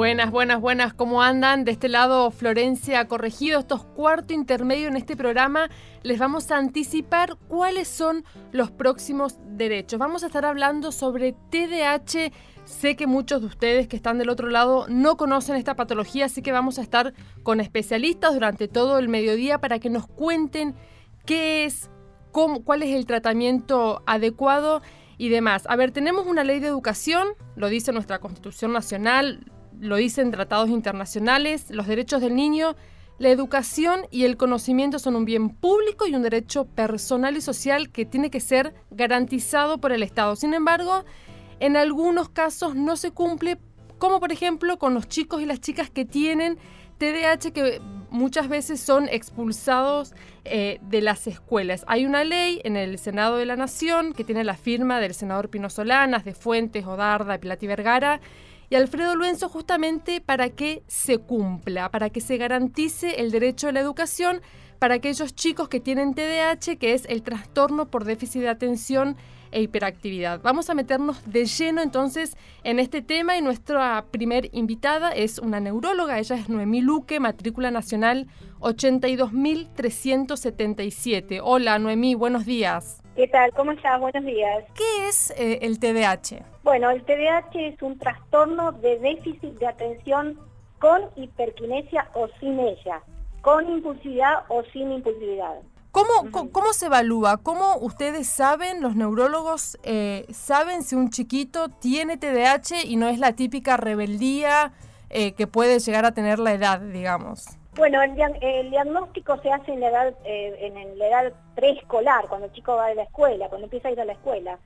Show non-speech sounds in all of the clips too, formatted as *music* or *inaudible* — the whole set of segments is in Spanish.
Buenas, buenas, buenas, ¿cómo andan? De este lado, Florencia Corregido, estos cuarto intermedio en este programa, les vamos a anticipar cuáles son los próximos derechos. Vamos a estar hablando sobre TDAH. Sé que muchos de ustedes que están del otro lado no conocen esta patología, así que vamos a estar con especialistas durante todo el mediodía para que nos cuenten qué es, cuál es el tratamiento adecuado y demás. A ver, tenemos una ley de educación, lo dice nuestra Constitución Nacional, lo dicen tratados internacionales, los derechos del niño, la educación y el conocimiento son un bien público y un derecho personal y social que tiene que ser garantizado por el Estado. Sin embargo, en algunos casos no se cumple, como por ejemplo con los chicos y las chicas que tienen TDAH que muchas veces son expulsados eh, de las escuelas. Hay una ley en el Senado de la Nación que tiene la firma del senador Pino Solanas, de Fuentes, Odarda, Pilati Vergara, y Alfredo Luenzo justamente para que se cumpla, para que se garantice el derecho a la educación para aquellos chicos que tienen TDAH, que es el trastorno por déficit de atención e hiperactividad. Vamos a meternos de lleno entonces en este tema y nuestra primer invitada es una neuróloga, ella es Noemí Luque, matrícula nacional 82.377. Hola Noemí, buenos días. ¿Qué tal? ¿Cómo estás? Buenos días. ¿Qué es eh, el TDAH? Bueno, el TDAH es un trastorno de déficit de atención con hiperquinesia o sin ella, con impulsividad o sin impulsividad. ¿Cómo, ¿Cómo se evalúa? ¿Cómo ustedes saben, los neurólogos, eh, saben si un chiquito tiene TDAH y no es la típica rebeldía eh, que puede llegar a tener la edad, digamos? Bueno, el, diagnóstico se hace en la edad, eh, en la edad preescolar, cuando el chico va a la escuela, cuando empieza a ir a la escuela.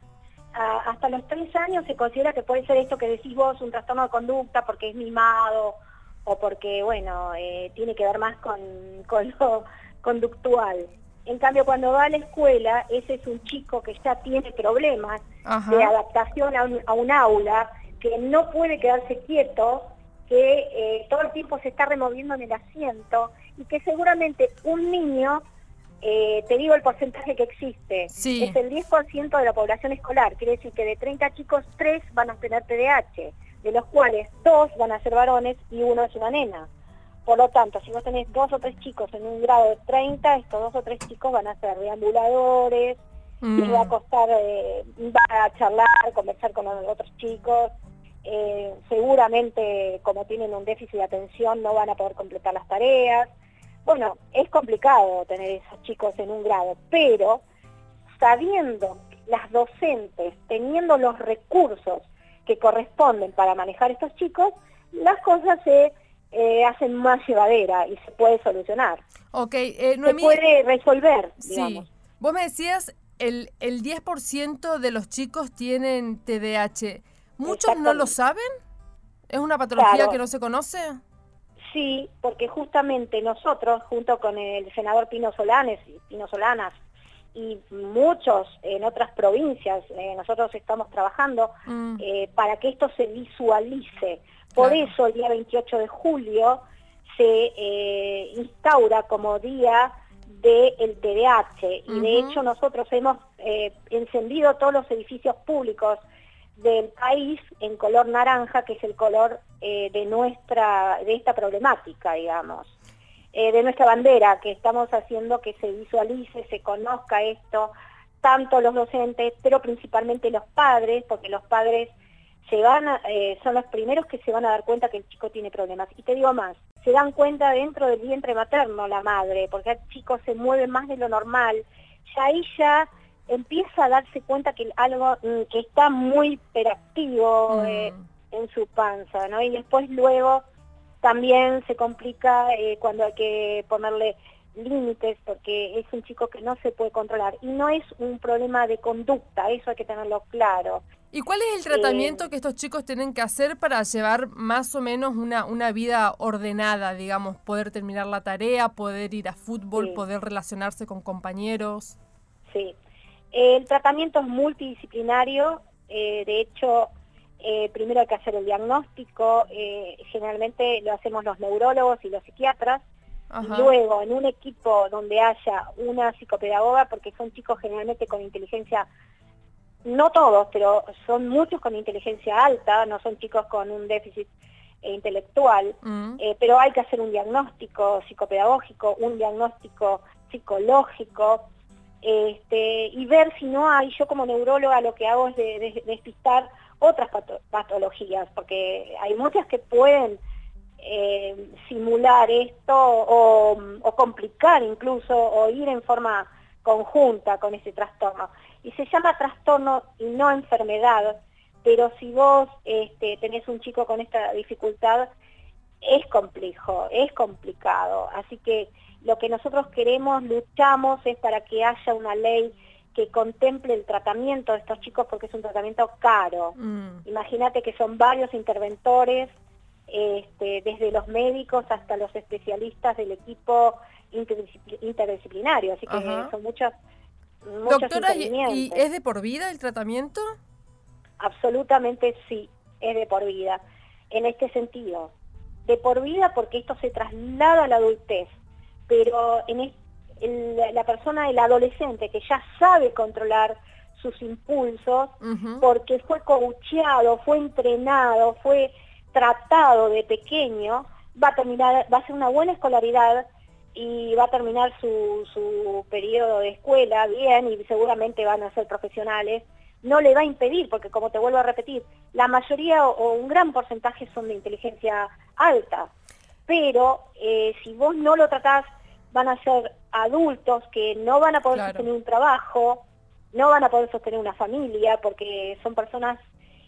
hasta los tres años se considera que puede ser esto que decís vos, un trastorno de conducta porque es mimado o porque, bueno, tiene que ver más con, *laughs* con lo conductual. En cambio, cuando va a la escuela, ese es un chico que ya tiene problemas de adaptación a un, aula, que no puede quedarse quieto, que eh, todo el tiempo se está removiendo en el asiento y que seguramente un niño, eh, te digo el porcentaje que existe, es el 10% de la población escolar, quiere decir que de 30 chicos, 3 van a tener TDAH, de los cuales 2 van a ser varones y uno es una nena. Por lo tanto, si vos tenés dos o tres chicos en un grado de 30, estos dos o tres chicos van a ser deambuladores, mm. va a costar, eh, va a charlar, conversar con los otros chicos, eh, seguramente como tienen un déficit de atención no van a poder completar las tareas. Bueno, es complicado tener esos chicos en un grado, pero sabiendo las docentes, teniendo los recursos que corresponden para manejar estos chicos, las cosas se eh, hacen más llevadera y se puede solucionar. Ok, eh, Se puede resolver, Sí. Vos me decías, el, el 10% de los chicos tienen TDAH. ¿Muchos no lo saben? ¿Es una patología que no se conoce? Sí, porque justamente nosotros, junto con el senador Pino Solanes, Pino Solanas, y muchos en otras provincias, eh, nosotros estamos trabajando mm. eh, para que esto se visualice. Por eso el día 28 de julio se eh, instaura como día del TDAH y de hecho nosotros hemos eh, encendido todos los edificios públicos del país en color naranja, que es el color eh, de nuestra de esta problemática, digamos, de nuestra bandera, que estamos haciendo que se visualice, se conozca esto, tanto los docentes, pero principalmente los padres, porque los padres se van eh, son los primeros que se van a dar cuenta que el chico tiene problemas. Y te digo más, se dan cuenta dentro del vientre materno la madre, porque el chico se mueve más de lo normal, ya ya empieza a darse cuenta que algo mm, que está muy hiperactivo mm. eh, en su panza, ¿no? Y después luego también se complica eh, cuando hay que ponerle límites porque es un chico que no se puede controlar y no es un problema de conducta, eso hay que tenerlo claro. ¿Y cuál es el tratamiento que estos chicos tienen que hacer para llevar más o menos una, una vida ordenada, digamos, poder terminar la tarea, poder ir a fútbol, poder relacionarse con compañeros? Sí, El tratamiento es multidisciplinario, eh, de hecho, eh, primero hay que hacer el diagnóstico, eh, generalmente lo hacemos los neurólogos y los psiquiatras, y luego en un equipo donde haya una psicopedagoga, porque son chicos generalmente con inteligencia, no todos, pero son muchos con inteligencia alta, no son chicos con un déficit intelectual, mm. pero hay que hacer un diagnóstico psicopedagógico, un diagnóstico psicológico, este, y ver si no hay, yo como neuróloga lo que hago es de, despistar otras patologías, porque hay muchas que pueden eh, simular esto o, complicar incluso o ir en forma conjunta con ese trastorno. Y se llama trastorno y no enfermedad, pero si vos este, tenés un chico con esta dificultad, es complejo, es complicado. Así que lo que nosotros queremos, luchamos, es para que haya una ley que contemple el tratamiento de estos chicos porque es un tratamiento caro. Mm. Imagínate que son varios interventores, este, desde los médicos hasta los especialistas del equipo interdisciplinario, así que son muchas Doctora, ¿y es de por vida el tratamiento? Absolutamente sí, es de por vida. En este sentido, de por vida porque esto se traslada a la adultez pero en la persona, el adolescente que ya sabe controlar sus impulsos, porque fue coacheado, fue entrenado, fue tratado de pequeño, va a terminar, va a hacer una buena escolaridad y va a terminar su, su periodo de escuela bien y seguramente van a ser profesionales, no le va a impedir, porque como te vuelvo a repetir, la mayoría o un gran porcentaje son de inteligencia alta pero eh, si vos no lo tratás, van a ser adultos que no van a poder sostener un trabajo, no van a poder sostener una familia, porque son personas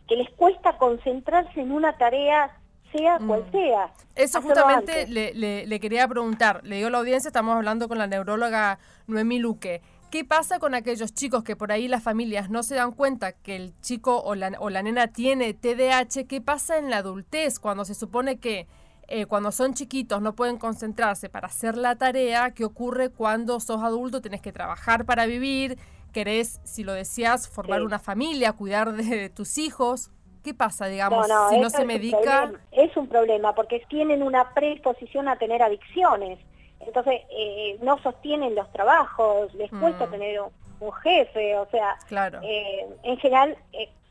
que les cuesta concentrarse en una tarea sea cual mm. sea. Eso justamente le, le, quería preguntar, le digo a la audiencia, estamos hablando con la neuróloga Noemí Luque. ¿Qué pasa con aquellos chicos que por ahí las familias no se dan cuenta que el chico o la, o la nena tiene TDAH? ¿Qué pasa en la adultez cuando se supone que eh, cuando son chiquitos no pueden concentrarse para hacer la tarea, ¿qué ocurre cuando sos adulto? Tenés que trabajar para vivir, querés, si lo decías, formar una familia, cuidar de, tus hijos. ¿Qué pasa, digamos, si no se medica? Es un problema porque tienen una predisposición a tener adicciones. Entonces, eh, no sostienen los trabajos, les cuesta mm. tener un, jefe, o sea, claro. Eh, en general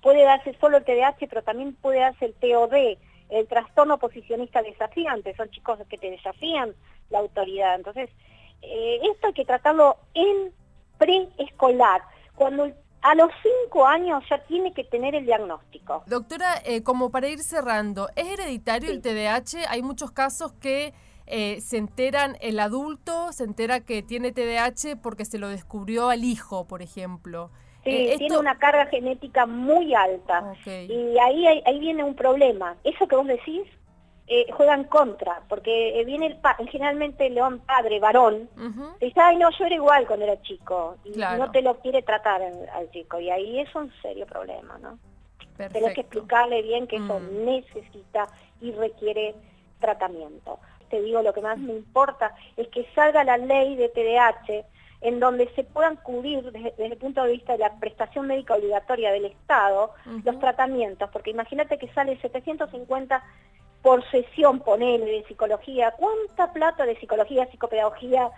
puede darse solo el TDAH, pero también puede darse el TOD, el trastorno posicionista desafiante, son chicos que te desafían la autoridad. Entonces, eh, esto hay que tratarlo en preescolar, cuando a los cinco años ya tiene que tener el diagnóstico. Doctora, eh, como para ir cerrando, ¿es hereditario el TDAH? Hay muchos casos que eh, se enteran, el adulto se entera que tiene TDAH porque se lo descubrió al hijo, por ejemplo. Sí, eh, tiene una carga genética muy alta. Y ahí, ahí viene un problema. Eso que vos decís eh, juega en contra, porque eh, viene el pa generalmente el león padre, varón, dice, ay no, yo era igual cuando era chico, y no te lo quiere tratar al chico, y ahí es un serio problema, ¿no? Tenés que explicarle bien que eso mm. necesita y requiere tratamiento. Te digo, lo que más me importa es que salga la ley de TDAH en donde se puedan cubrir desde, el punto de vista de la prestación médica obligatoria del Estado los tratamientos, porque imagínate que sale 750 por sesión, ponele, de psicología, ¿cuánta plata de psicología, psicopedagogía,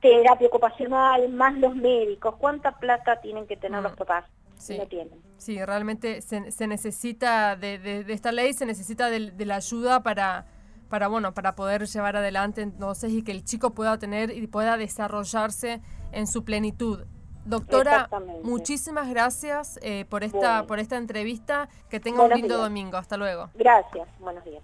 terapia ocupacional, más los médicos, cuánta plata tienen que tener los mm. papás? Sí. No tienen. Sí, realmente se, necesita de, esta ley, se necesita de la ayuda para para bueno, para poder llevar adelante entonces y que el chico pueda tener y pueda desarrollarse en su plenitud. Doctora, muchísimas gracias eh, por esta por esta entrevista. Que tenga un lindo domingo. Hasta luego. Gracias. Buenos días.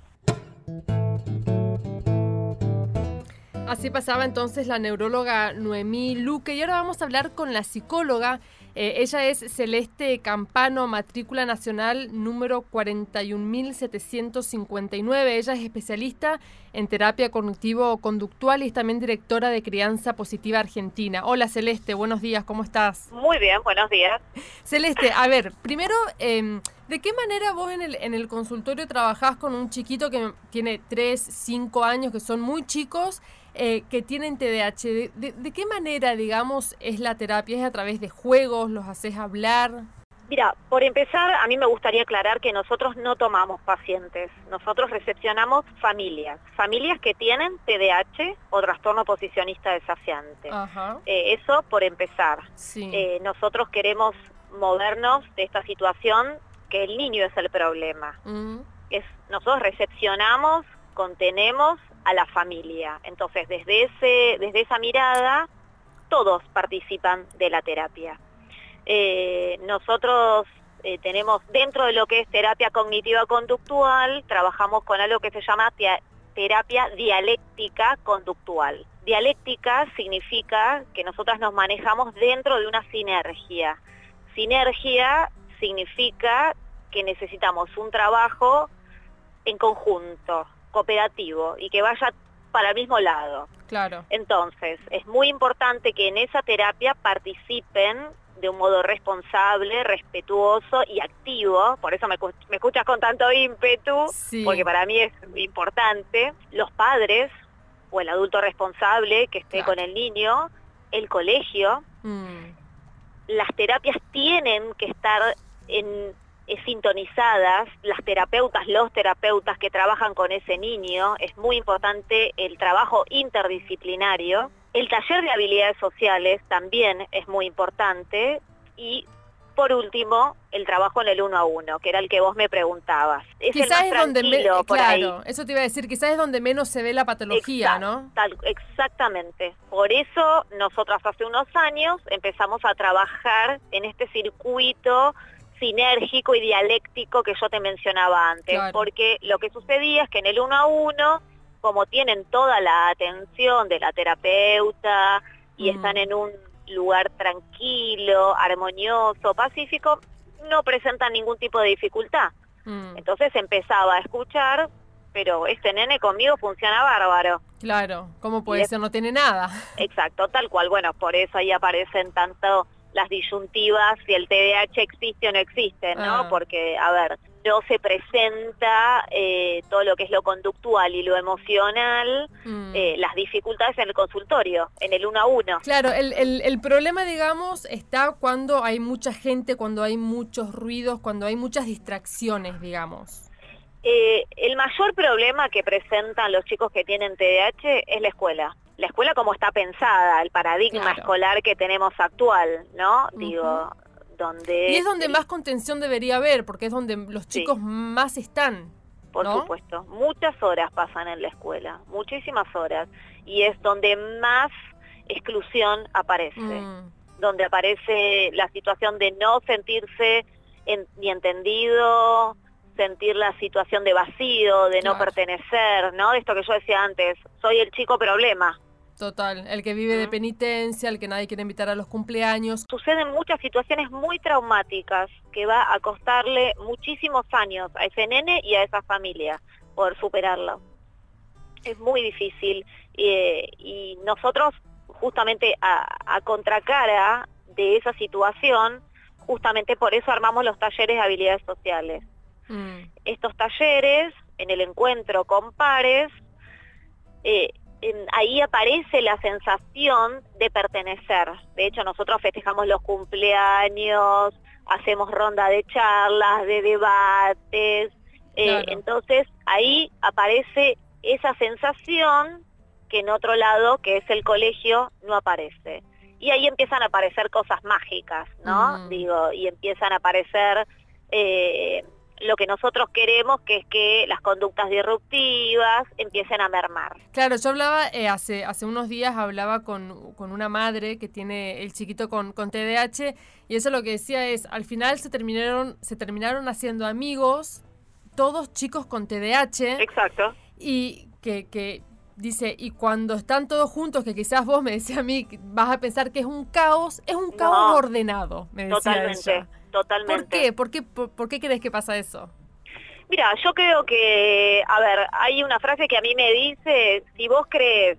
Así pasaba entonces la neuróloga Noemí Luque y ahora vamos a hablar con la psicóloga eh, ella es Celeste Campano, matrícula nacional número 41759. Ella es especialista en terapia cognitivo-conductual y es también directora de Crianza Positiva Argentina. Hola Celeste, buenos días, ¿cómo estás? Muy bien, buenos días. Celeste, a ver, primero, em, ¿De qué manera vos en el, en el consultorio trabajás con un chiquito que tiene 3, 5 años, que son muy chicos, eh, que tienen TDAH? ¿De, qué manera, digamos, es la terapia? ¿Es a través de juegos? ¿Los haces hablar? Mira, por empezar, a mí me gustaría aclarar que nosotros no tomamos pacientes, nosotros recepcionamos familias, familias que tienen TDAH o trastorno posicionista desafiante. Eh, eso por empezar. Eh, nosotros queremos movernos de esta situación que el niño es el problema. Mm. Es, nosotros recepcionamos, contenemos a la familia. Entonces, desde, ese, desde esa mirada, todos participan de la terapia. Eh, nosotros eh, tenemos dentro de lo que es terapia cognitiva conductual, trabajamos con algo que se llama terapia dialéctica conductual. Dialéctica significa que nosotras nos manejamos dentro de una sinergia. Sinergia significa que necesitamos un trabajo en conjunto, cooperativo y que vaya para el mismo lado. Claro. Entonces, es muy importante que en esa terapia participen de un modo responsable, respetuoso y activo, por eso me, escuchas con tanto ímpetu, porque para mí es importante, los padres o el adulto responsable que esté con el niño, el colegio, mm. Las terapias tienen que estar en, sintonizadas, las terapeutas, los terapeutas que trabajan con ese niño, es muy importante el trabajo interdisciplinario, el taller de habilidades sociales también es muy importante y por último, el trabajo en el uno a uno, que era el que vos me preguntabas. Es quizás es donde menos, claro, eso te iba a decir, quizás es donde menos se ve la patología, ¿no? Tal, exactamente. Por eso nosotras hace unos años empezamos a trabajar en este circuito sinérgico y dialéctico que yo te mencionaba antes, porque lo que sucedía es que en el uno a uno como tienen toda la atención de la terapeuta y mm. están en un lugar tranquilo, armonioso, pacífico, no presentan ningún tipo de dificultad. Mm. Entonces empezaba a escuchar, pero este nene conmigo funciona bárbaro. Claro, ¿cómo puede ser? No tiene nada. *laughs* Exacto, tal cual. Bueno, por eso ahí aparecen tanto las disyuntivas si el TDAH existe o no existe, ¿no? Ah. Porque, a ver, no se presenta eh, todo lo que es lo conductual y lo emocional, mm. eh, las dificultades en el consultorio, en el uno a uno. Claro, el, el, problema, digamos, está cuando hay mucha gente, cuando hay muchos ruidos, cuando hay muchas distracciones, digamos. Eh, el mayor problema que presentan los chicos que tienen TDAH es la escuela. La escuela como está pensada, el paradigma escolar que tenemos actual, ¿no? Digo, y es donde más contención debería haber, porque es donde los chicos más están. Por supuesto, muchas horas pasan en la escuela, muchísimas horas, y es donde más exclusión aparece, mm. donde aparece la situación de no sentirse ni entendido, sentir la situación de vacío, de no pertenecer, ¿no? Esto que yo decía antes, soy el chico problema, Total, el que vive de penitencia, el que nadie quiere invitar a los cumpleaños. Suceden muchas situaciones muy traumáticas que va a costarle muchísimos años a ese nene y a esa familia por superarlo. Es muy difícil eh, y nosotros justamente a, contracara de esa situación, justamente por eso armamos los talleres de habilidades sociales. Mm. Estos talleres, en el encuentro con pares, eh, ahí aparece la sensación de pertenecer. De hecho, nosotros festejamos los cumpleaños, hacemos ronda de charlas, de debates. Eh, entonces, ahí aparece esa sensación que en otro lado, que es el colegio, no aparece. Y ahí empiezan a aparecer cosas mágicas, ¿no? Mm. Digo, y empiezan a aparecer eh, lo que nosotros queremos, que es que las conductas disruptivas empiecen a mermar. Claro, yo hablaba, eh, hace, hace unos días hablaba con, con, una madre que tiene el chiquito con, con TDAH y eso lo que decía es, al final se terminaron, se terminaron haciendo amigos, todos chicos con TDAH. Exacto. Y que, que dice, y cuando están todos juntos, que quizás vos me decías a mí, vas a pensar que es un caos, es un caos ordenado, me decía Totalmente totalmente. ¿Por qué? ¿Por qué, por, qué crees que pasa eso? Mira, yo creo que, a ver, hay una frase que a mí me dice, si vos crees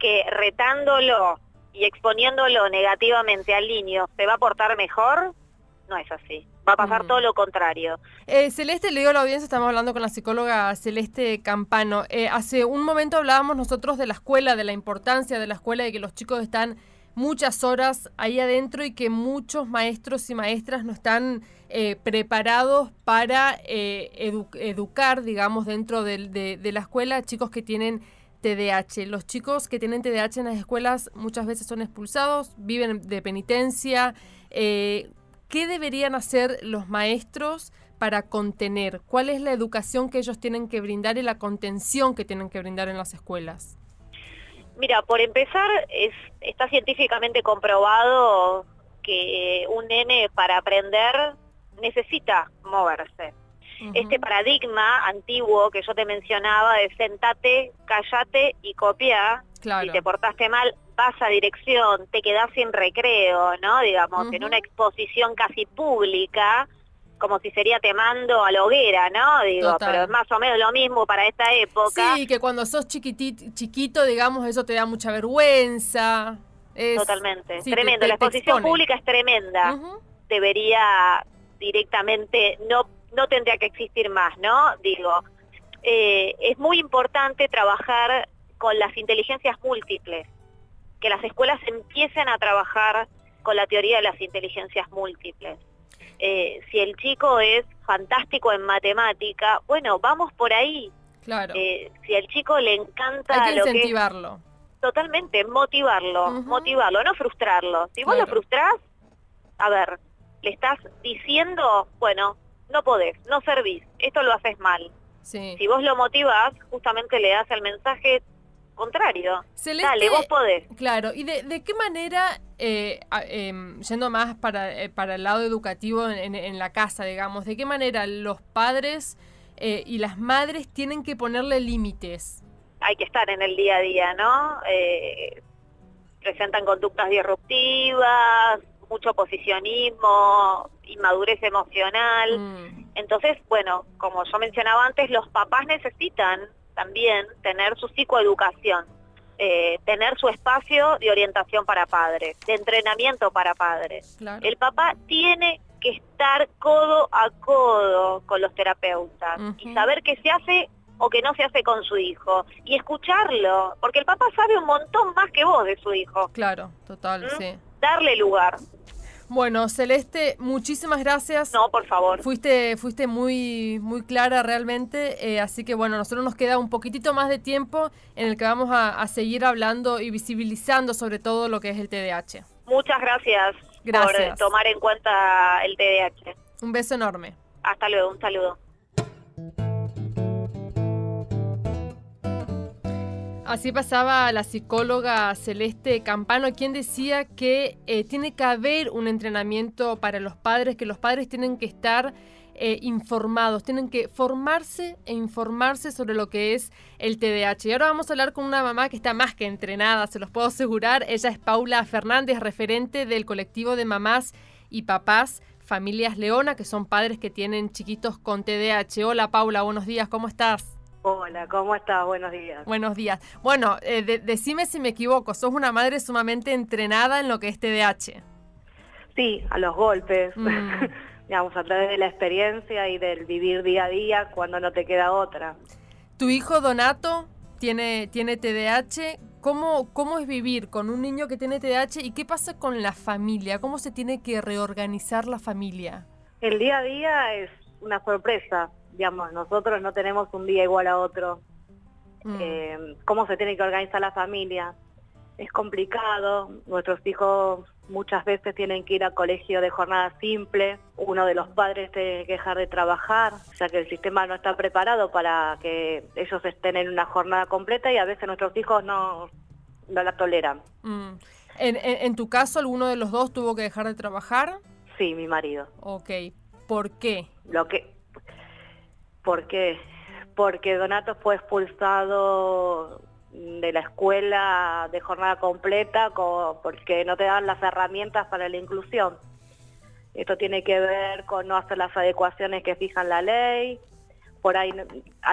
que retándolo y exponiéndolo negativamente al niño se va a portar mejor, no es así. Va a pasar Mm. todo lo contrario. Eh, Celeste, le digo a la audiencia, estamos hablando con la psicóloga Celeste Campano. Eh, hace un momento hablábamos nosotros de la escuela, de la importancia de la escuela, de que los chicos están muchas horas ahí adentro y que muchos maestros y maestras no están eh, preparados para eh, edu- educar, digamos, dentro de, de la escuela chicos que tienen TDAH. Los chicos que tienen TDAH en las escuelas muchas veces son expulsados, viven de penitencia. Eh, ¿Qué deberían hacer los maestros para contener? ¿Cuál es la educación que ellos tienen que brindar y la contención que tienen que brindar en las escuelas? Mira, por empezar, es, está científicamente comprobado que un nene para aprender necesita moverse. Este paradigma antiguo que yo te mencionaba de sentate, callate y copia, Claro. si te portaste mal, vas a dirección, te quedás sin recreo, ¿no? Digamos, en una exposición casi pública, como si sería te mando a la hoguera, ¿no? Digo, Total. pero es más o menos lo mismo para esta época. Sí, que cuando sos chiquitito, chiquito, digamos, eso te da mucha vergüenza. Es- Totalmente, sí, tremendo. te- la exposición pública es tremenda. Debería directamente, no, no tendría que existir más, ¿no? Digo, eh, es muy importante trabajar con las inteligencias múltiples, que las escuelas empiecen a trabajar con la teoría de las inteligencias múltiples. Eh, si el chico es fantástico en matemática, bueno, vamos por ahí. Claro. Eh, si al chico le encanta Hay que lo que es totalmente, motivarlo, motivarlo, no frustrarlo. Si vos Claro. lo frustrás, a ver, le estás diciendo, bueno, no podés, no servís, esto lo haces mal. Sí. Si vos lo motivás, justamente le das el mensaje contrario. Celeste, Dale, vos podés. Claro, ¿y de, de qué manera, eh, em, yendo más para, eh, para el lado educativo en, en- en la casa, digamos, de qué manera los padres eh, y las madres tienen que ponerle límites? Hay que estar en el día a día, ¿no? Eh, presentan conductas disruptivas, mucho posicionismo, inmadurez emocional. Mm, Entonces, bueno, como yo mencionaba antes, los papás necesitan también tener su psicoeducación, eh, tener su espacio de orientación para padres, de entrenamiento para padres. claro. El papá tiene que estar codo a codo con los terapeutas y saber qué se hace o que no se hace con su hijo y escucharlo, porque el papá sabe un montón más que vos de su hijo. Claro, total, ¿Mm? sí. Darle lugar. Bueno, Celeste, muchísimas gracias. No, por favor. Fuiste, fuiste muy, muy clara realmente, eh, así que bueno, nosotros nos queda un poquitito más de tiempo en el que vamos a, a seguir hablando y visibilizando sobre todo lo que es el TDAH. Muchas gracias, Gracias. por tomar en cuenta el TDAH. Un beso enorme. Hasta luego, un saludo. Así pasaba la psicóloga Celeste Campano, quien decía que eh, tiene que haber un entrenamiento para los padres, que los padres tienen que estar eh, informados, tienen que formarse e informarse sobre lo que es el TDAH. Y ahora vamos a hablar con una mamá que está más que entrenada, se los puedo asegurar. Ella es Paula Fernández, referente del colectivo de mamás y papás Familias Leona, que son padres que tienen chiquitos con TDAH. Hola Paula, buenos días, ¿cómo estás? Hola, ¿cómo estás? Buenos días. Buenos días. Bueno, eh, de- decime si me equivoco, sos una madre sumamente entrenada en lo que es TDAH. Sí, a los golpes, Mm. *laughs* digamos, a través de la experiencia y del vivir día a día cuando no te queda otra. Tu hijo Donato tiene, tiene TDAH. ¿Cómo, ¿Cómo es vivir con un niño que tiene TDAH y qué pasa con la familia? ¿Cómo se tiene que reorganizar la familia? El día a día es una sorpresa, digamos, nosotros no tenemos un día igual a otro. Mm, Eh, ¿Cómo se tiene que organizar la familia? Es complicado, nuestros hijos muchas veces tienen que ir a colegio de jornada simple, uno de los padres tiene que dejar de trabajar, ya que el sistema no está preparado para que ellos estén en una jornada completa y a veces nuestros hijos no, no la toleran. mm. En, en- en tu caso, ¿alguno de los dos tuvo que dejar de trabajar? Sí, mi marido. Ok. ¿Por qué? Lo que, ¿Por qué? Porque Donato fue expulsado de la escuela de jornada completa co- porque no te dan las herramientas para la inclusión. Esto tiene que ver con no hacer las adecuaciones que fijan la ley, por ahí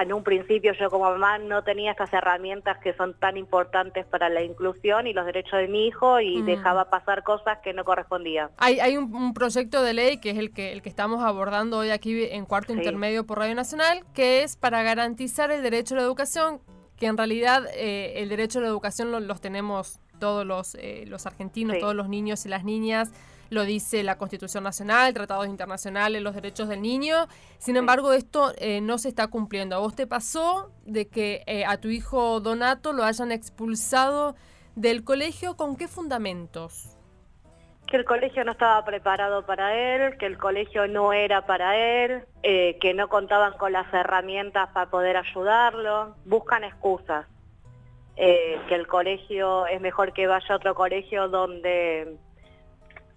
en un principio yo como mamá no tenía estas herramientas que son tan importantes para la inclusión y los derechos de mi hijo y Mm. dejaba pasar cosas que no correspondían. Hay, hay un, un proyecto de ley que es el que, el que estamos abordando hoy aquí en Cuarto Sí. Intermedio por Radio Nacional, que es para garantizar el derecho a la educación, que en realidad eh, el derecho a la educación lo- los tenemos todos los, eh, los argentinos, Sí. todos los niños y las niñas, lo dice la Constitución Nacional, tratados internacionales, los derechos del niño. Sin embargo, esto eh, no se está cumpliendo. ¿A vos te pasó de que eh, a tu hijo Donato lo hayan expulsado del colegio? ¿Con qué fundamentos? que el colegio no estaba preparado para él, que el colegio no era para él, eh, que no contaban con las herramientas para poder ayudarlo, buscan excusas, Eh, que el colegio es mejor que vaya a otro colegio donde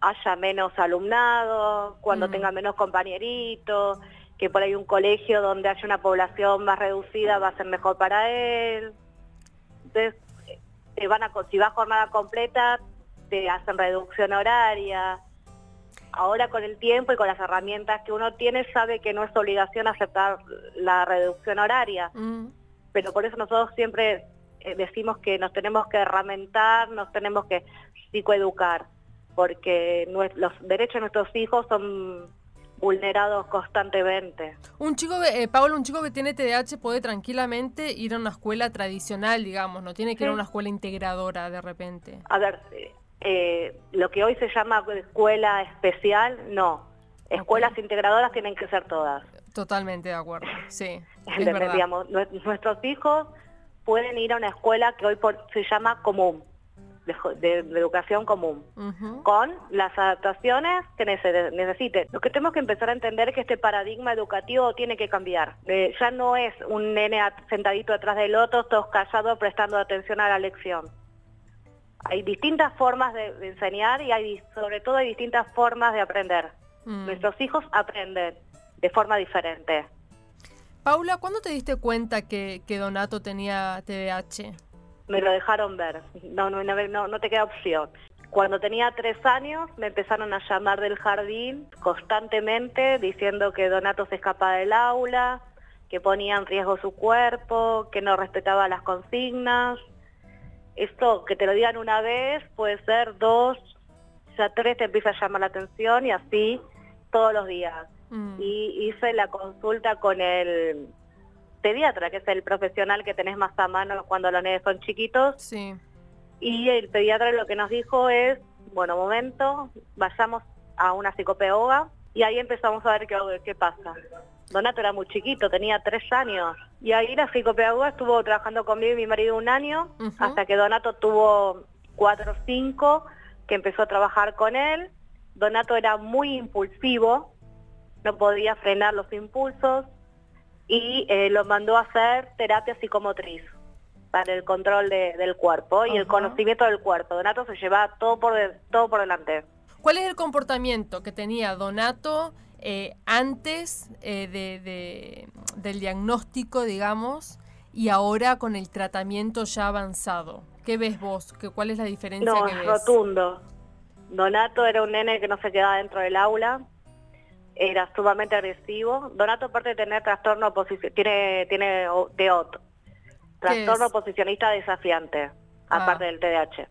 haya menos alumnado, cuando Mm. tenga menos compañeritos, que por ahí un colegio donde haya una población más reducida va a ser mejor para él. Entonces, eh, te van a, si va a jornada completa, te hacen reducción horaria. Ahora con el tiempo y con las herramientas que uno tiene, sabe que no es obligación aceptar la reducción horaria, Mm. pero por eso nosotros siempre eh, decimos que nos tenemos que herramentar, nos tenemos que psicoeducar, porque los derechos de nuestros hijos son vulnerados constantemente. Un chico, que- eh, Pablo, un chico que tiene TDAH puede tranquilamente ir a una escuela tradicional, digamos, no tiene que ir a una escuela integradora de repente. A ver, eh, eh, lo que hoy se llama escuela especial, no. Escuelas integradoras tienen que ser todas. Totalmente de acuerdo, sí. Es ¿Entendés? verdad. Digamos, nue- nuestros hijos pueden ir a una escuela que hoy por- se llama común, de, jo- de- de educación común, con las adaptaciones que nece- necesite. Lo que tenemos que empezar a entender es que este paradigma educativo tiene que cambiar. Eh, ya no es un nene sentadito atrás del otro, todos callados prestando atención a la lección. Hay distintas formas de, de enseñar y hay sobre todo hay distintas formas de aprender. Mm. Nuestros hijos aprenden de forma diferente. Paula, ¿cuándo te diste cuenta que, que Donato tenía TDAH? Me lo dejaron ver, no, no, no, no, te queda opción. Cuando tenía tres años me empezaron a llamar del jardín constantemente diciendo que Donato se escapaba del aula, que ponía en riesgo su cuerpo, que no respetaba las consignas. Esto, que te lo digan una vez, puede ser dos, ya tres te empieza a llamar la atención y así todos los días Mm. y hice la consulta con el pediatra, que es el profesional que tenés más a mano cuando los nenes son chiquitos, Sí. y el pediatra lo que nos dijo es, bueno, momento, vayamos a una psicopedagoga, y ahí empezamos a ver qué, qué pasa. Donato era muy chiquito, tenía tres años, y ahí la psicopedagoga estuvo trabajando conmigo y mi marido un año, hasta que Donato tuvo cuatro o cinco, que empezó a trabajar con él. Donato era muy impulsivo, no podía frenar los impulsos y eh, lo mandó a hacer terapia psicomotriz para el control de- del cuerpo y el conocimiento del cuerpo. Donato se llevaba todo por, de- todo por delante. ¿Cuál es el comportamiento que tenía Donato eh, antes eh, de, de- del diagnóstico, digamos, y ahora con el tratamiento ya avanzado? ¿Qué ves vos? ¿Qué, ¿Cuál es la diferencia No, que es ves? rotundo. Donato era un nene que no se quedaba dentro del aula, era sumamente agresivo. Donato, aparte de tener trastorno tiene, tiene TEOT, trastorno es? oposicionista desafiante, Ah. aparte del TDAH.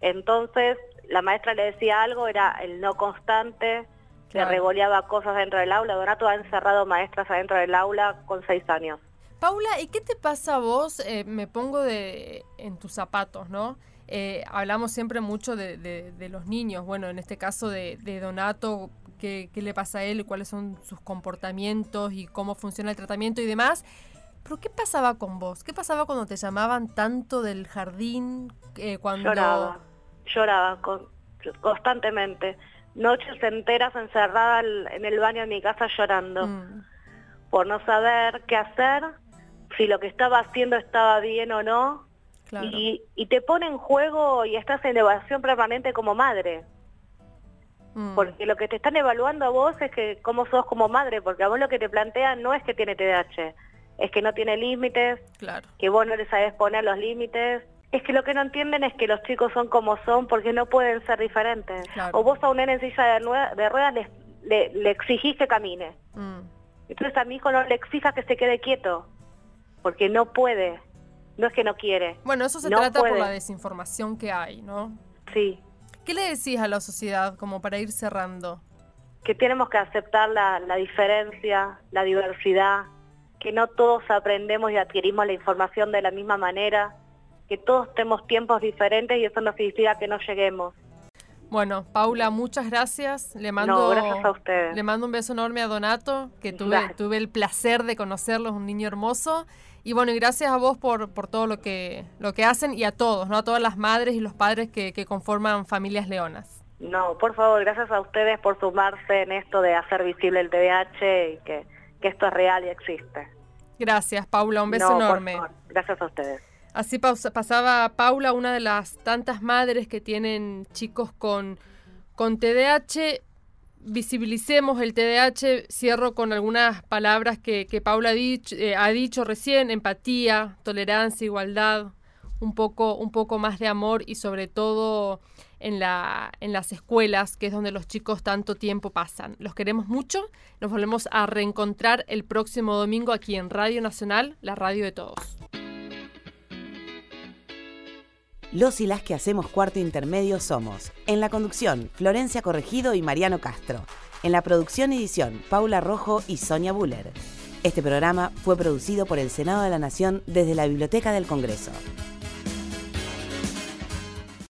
Entonces, la maestra le decía algo, era el no constante, Claro. le revoleaba cosas dentro del aula. Donato ha encerrado maestras adentro del aula con seis años. Paula, ¿y qué te pasa a vos? Eh, me pongo de, en tus zapatos, ¿no? Eh, hablamos siempre mucho de, de- de los niños, bueno, en este caso de, de Donato, qué, qué le pasa a él, cuáles son sus comportamientos y cómo funciona el tratamiento y demás. Pero ¿qué pasaba con vos? ¿Qué pasaba cuando te llamaban tanto del jardín? Eh, cuando... Lloraba, lloraba con- constantemente. Noches enteras encerrada en el baño de mi casa llorando Mm, por no saber qué hacer, si lo que estaba haciendo estaba bien o no. Claro. Y, y te pone en juego y estás en evaluación permanente como madre. Mm, Porque lo que te están evaluando a vos es que cómo sos como madre, porque a vos lo que te plantean no es que tiene TDAH, es que no tiene límites, claro. que vos no le sabés poner los límites. Es que lo que no entienden es que los chicos son como son porque no pueden ser diferentes. Claro. O vos a un nene en silla de, de ruedas le, le, le exigís que camine. Mm, Entonces a mi hijo no le exija que se quede quieto, porque no puede, no es que no quiere. Bueno, eso se no trata por puede. la desinformación que hay, ¿no? Sí, ¿Qué le decís a la sociedad como para ir cerrando? que tenemos que aceptar la, la diferencia, la diversidad, que no todos aprendemos y adquirimos la información de la misma manera, que todos tenemos tiempos diferentes y eso no significa que no lleguemos. Bueno, Paula, muchas gracias. Le mando, No, gracias. Le mando un beso enorme a Donato, que tuve, Gracias. tuve el placer de conocerlo, es un niño hermoso. Y bueno, y gracias a vos por, por todo lo que, lo que hacen y a todos, ¿no? A todas las madres y los padres que, que conforman familias leonas. No, por favor, gracias a ustedes por sumarse en esto de hacer visible el TDAH y que, que esto es real y existe. Gracias, Paula, un beso No, por enorme. favor, gracias a ustedes. Así pasaba Paula, una de las tantas madres que tienen chicos con, con TDAH. Visibilicemos el TDAH. Cierro con algunas palabras que, que Paula ha dicho, eh, ha dicho recién: empatía, tolerancia, igualdad, un poco, un poco más de amor y sobre todo en, la, en las escuelas, que es donde los chicos tanto tiempo pasan. Los queremos mucho. Nos volvemos a reencontrar el próximo domingo aquí en Radio Nacional, la radio de todos. Los y las que hacemos cuarto intermedio somos, en la conducción, Florencia Corregido y Mariano Castro. En la producción y edición, Paula Rojo y Sonia Buller. Este programa fue producido por el Senado de la Nación desde la Biblioteca del Congreso.